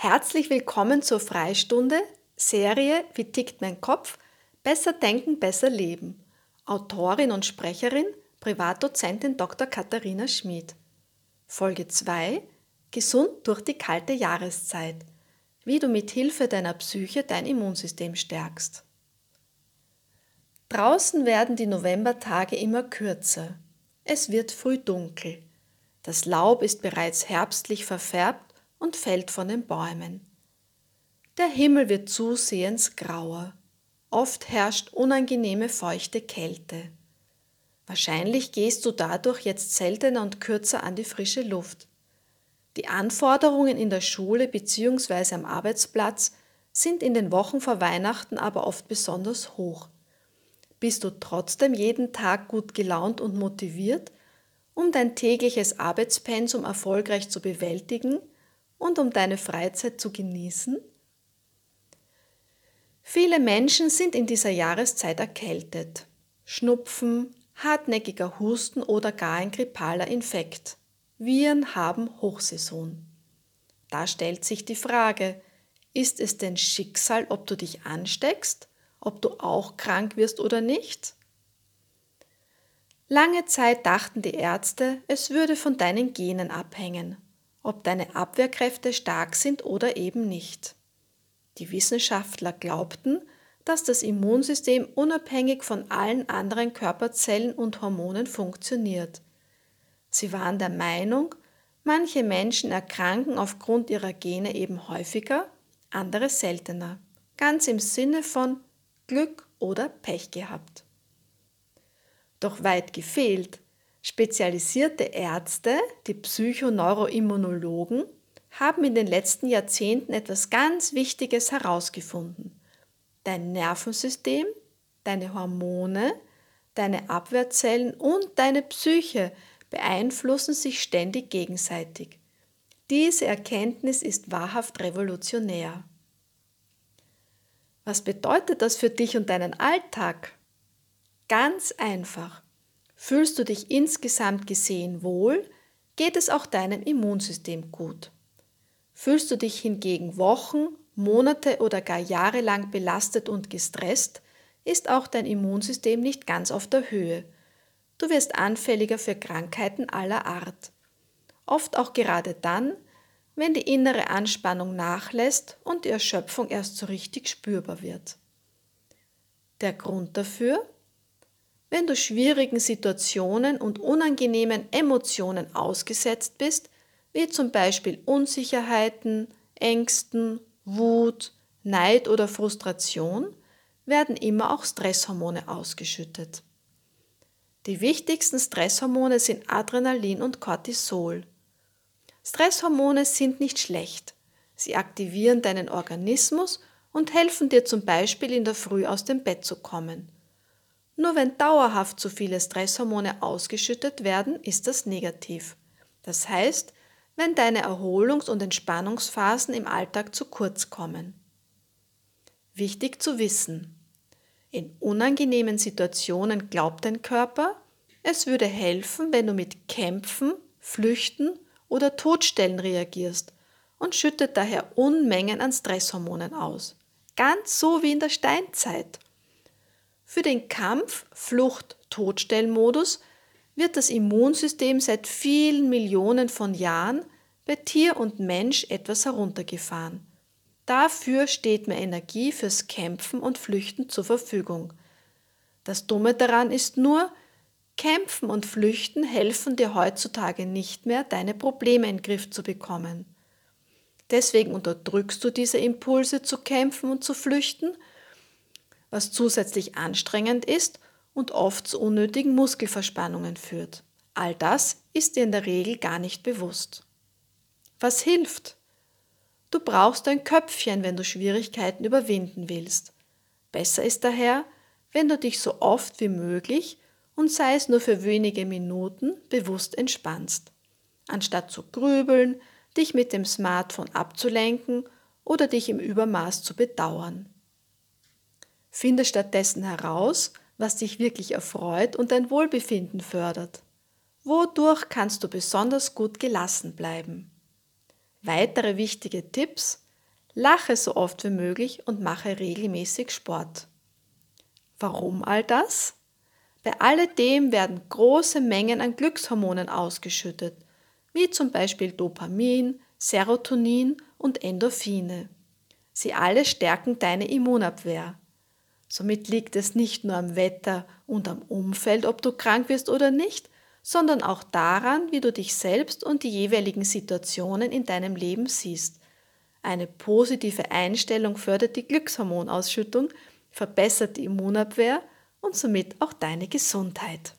Herzlich willkommen zur Freistunde, Serie Wie tickt mein Kopf? Besser denken, besser leben. Autorin und Sprecherin, Privatdozentin Dr. Katharina Schmid. Folge 2 Gesund durch die kalte Jahreszeit. Wie du mit Hilfe deiner Psyche dein Immunsystem stärkst. Draußen werden die Novembertage immer kürzer. Es wird früh dunkel. Das Laub ist bereits herbstlich verfärbt und fällt von den Bäumen. Der Himmel wird zusehends grauer. Oft herrscht unangenehme feuchte Kälte. Wahrscheinlich gehst du dadurch jetzt seltener und kürzer an die frische Luft. Die Anforderungen in der Schule bzw. am Arbeitsplatz sind in den Wochen vor Weihnachten aber oft besonders hoch. Bist du trotzdem jeden Tag gut gelaunt und motiviert, um dein tägliches Arbeitspensum erfolgreich zu bewältigen und um deine Freizeit zu genießen? Viele Menschen sind in dieser Jahreszeit erkältet. Schnupfen, hartnäckiger Husten oder gar ein grippaler Infekt. Viren haben Hochsaison. Da stellt sich die Frage, ist es denn Schicksal, ob du dich ansteckst, ob du auch krank wirst oder nicht? Lange Zeit dachten die Ärzte, es würde von deinen Genen abhängen ob deine Abwehrkräfte stark sind oder eben nicht. Die Wissenschaftler glaubten, dass das Immunsystem unabhängig von allen anderen Körperzellen und Hormonen funktioniert. Sie waren der Meinung, manche Menschen erkranken aufgrund ihrer Gene eben häufiger, andere seltener, ganz im Sinne von Glück oder Pech gehabt. Doch weit gefehlt, Spezialisierte Ärzte, die Psychoneuroimmunologen, haben in den letzten Jahrzehnten etwas ganz Wichtiges herausgefunden. Dein Nervensystem, deine Hormone, deine Abwehrzellen und deine Psyche beeinflussen sich ständig gegenseitig. Diese Erkenntnis ist wahrhaft revolutionär. Was bedeutet das für dich und deinen Alltag? Ganz einfach. Fühlst du dich insgesamt gesehen wohl, geht es auch deinem Immunsystem gut. Fühlst du dich hingegen Wochen, Monate oder gar Jahre lang belastet und gestresst, ist auch dein Immunsystem nicht ganz auf der Höhe. Du wirst anfälliger für Krankheiten aller Art. Oft auch gerade dann, wenn die innere Anspannung nachlässt und die Erschöpfung erst so richtig spürbar wird. Der Grund dafür? Wenn du schwierigen Situationen und unangenehmen Emotionen ausgesetzt bist, wie zum Beispiel Unsicherheiten, Ängsten, Wut, Neid oder Frustration, werden immer auch Stresshormone ausgeschüttet. Die wichtigsten Stresshormone sind Adrenalin und Cortisol. Stresshormone sind nicht schlecht. Sie aktivieren deinen Organismus und helfen dir zum Beispiel in der Früh aus dem Bett zu kommen. Nur wenn dauerhaft zu viele Stresshormone ausgeschüttet werden, ist das negativ. Das heißt, wenn deine Erholungs- und Entspannungsphasen im Alltag zu kurz kommen. Wichtig zu wissen. In unangenehmen Situationen glaubt dein Körper, es würde helfen, wenn du mit Kämpfen, Flüchten oder Todstellen reagierst und schüttet daher Unmengen an Stresshormonen aus. Ganz so wie in der Steinzeit. Für den Kampf, Flucht, Todstellmodus wird das Immunsystem seit vielen Millionen von Jahren bei Tier und Mensch etwas heruntergefahren. Dafür steht mehr Energie fürs Kämpfen und Flüchten zur Verfügung. Das Dumme daran ist nur, Kämpfen und Flüchten helfen dir heutzutage nicht mehr, deine Probleme in den Griff zu bekommen. Deswegen unterdrückst du diese Impulse zu kämpfen und zu flüchten was zusätzlich anstrengend ist und oft zu unnötigen Muskelverspannungen führt. All das ist dir in der Regel gar nicht bewusst. Was hilft? Du brauchst ein Köpfchen, wenn du Schwierigkeiten überwinden willst. Besser ist daher, wenn du dich so oft wie möglich und sei es nur für wenige Minuten bewusst entspannst, anstatt zu grübeln, dich mit dem Smartphone abzulenken oder dich im Übermaß zu bedauern. Finde stattdessen heraus, was dich wirklich erfreut und dein Wohlbefinden fördert. Wodurch kannst du besonders gut gelassen bleiben? Weitere wichtige Tipps. Lache so oft wie möglich und mache regelmäßig Sport. Warum all das? Bei alledem werden große Mengen an Glückshormonen ausgeschüttet, wie zum Beispiel Dopamin, Serotonin und Endorphine. Sie alle stärken deine Immunabwehr. Somit liegt es nicht nur am Wetter und am Umfeld, ob du krank wirst oder nicht, sondern auch daran, wie du dich selbst und die jeweiligen Situationen in deinem Leben siehst. Eine positive Einstellung fördert die Glückshormonausschüttung, verbessert die Immunabwehr und somit auch deine Gesundheit.